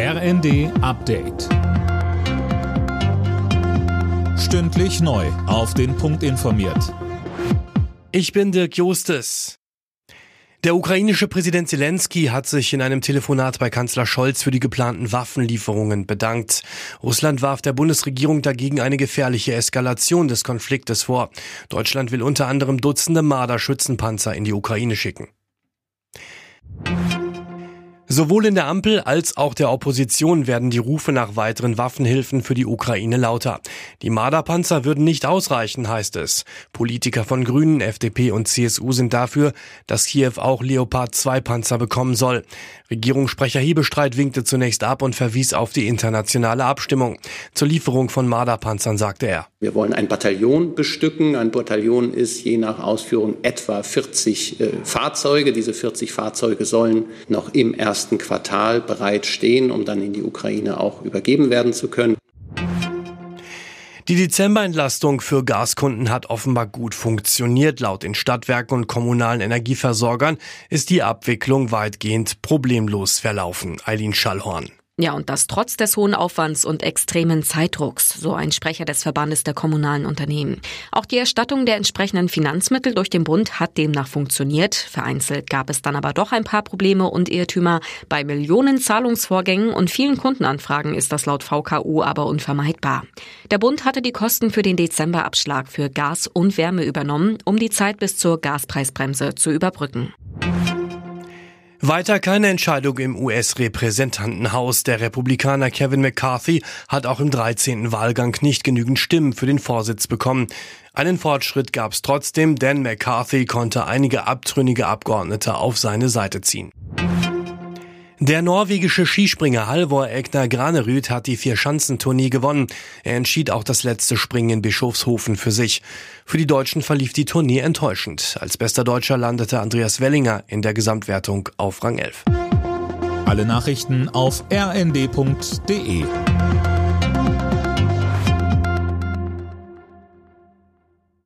RND Update. Stündlich neu. Auf den Punkt informiert. Ich bin Dirk Jostes. Der ukrainische Präsident Zelensky hat sich in einem Telefonat bei Kanzler Scholz für die geplanten Waffenlieferungen bedankt. Russland warf der Bundesregierung dagegen eine gefährliche Eskalation des Konfliktes vor. Deutschland will unter anderem Dutzende Marder-Schützenpanzer in die Ukraine schicken. Sowohl in der Ampel als auch der Opposition werden die Rufe nach weiteren Waffenhilfen für die Ukraine lauter. Die Marderpanzer würden nicht ausreichen, heißt es. Politiker von Grünen, FDP und CSU sind dafür, dass Kiew auch Leopard 2 Panzer bekommen soll. Regierungssprecher Hebestreit winkte zunächst ab und verwies auf die internationale Abstimmung. Zur Lieferung von Marderpanzern sagte er. Wir wollen ein Bataillon bestücken. Ein Bataillon ist je nach Ausführung etwa 40 äh, Fahrzeuge. Diese 40 Fahrzeuge sollen noch im ersten ersten Quartal bereit stehen, um dann in die Ukraine auch übergeben werden zu können. Die Dezemberentlastung für Gaskunden hat offenbar gut funktioniert. Laut den Stadtwerken und kommunalen Energieversorgern ist die Abwicklung weitgehend problemlos verlaufen. Eileen Schallhorn. Ja, und das trotz des hohen Aufwands und extremen Zeitdrucks, so ein Sprecher des Verbandes der kommunalen Unternehmen. Auch die Erstattung der entsprechenden Finanzmittel durch den Bund hat demnach funktioniert. Vereinzelt gab es dann aber doch ein paar Probleme und Irrtümer. Bei Millionen Zahlungsvorgängen und vielen Kundenanfragen ist das laut VKU aber unvermeidbar. Der Bund hatte die Kosten für den Dezemberabschlag für Gas und Wärme übernommen, um die Zeit bis zur Gaspreisbremse zu überbrücken. Weiter keine Entscheidung im US-Repräsentantenhaus. Der Republikaner Kevin McCarthy hat auch im 13. Wahlgang nicht genügend Stimmen für den Vorsitz bekommen. Einen Fortschritt gab es trotzdem, denn McCarthy konnte einige abtrünnige Abgeordnete auf seine Seite ziehen. Der norwegische Skispringer Halvor Egner Granerüth hat die Vier-Schanzentournee gewonnen. Er entschied auch das letzte Springen in Bischofshofen für sich. Für die Deutschen verlief die Tournee enttäuschend. Als bester Deutscher landete Andreas Wellinger in der Gesamtwertung auf Rang 11. Alle Nachrichten auf rnd.de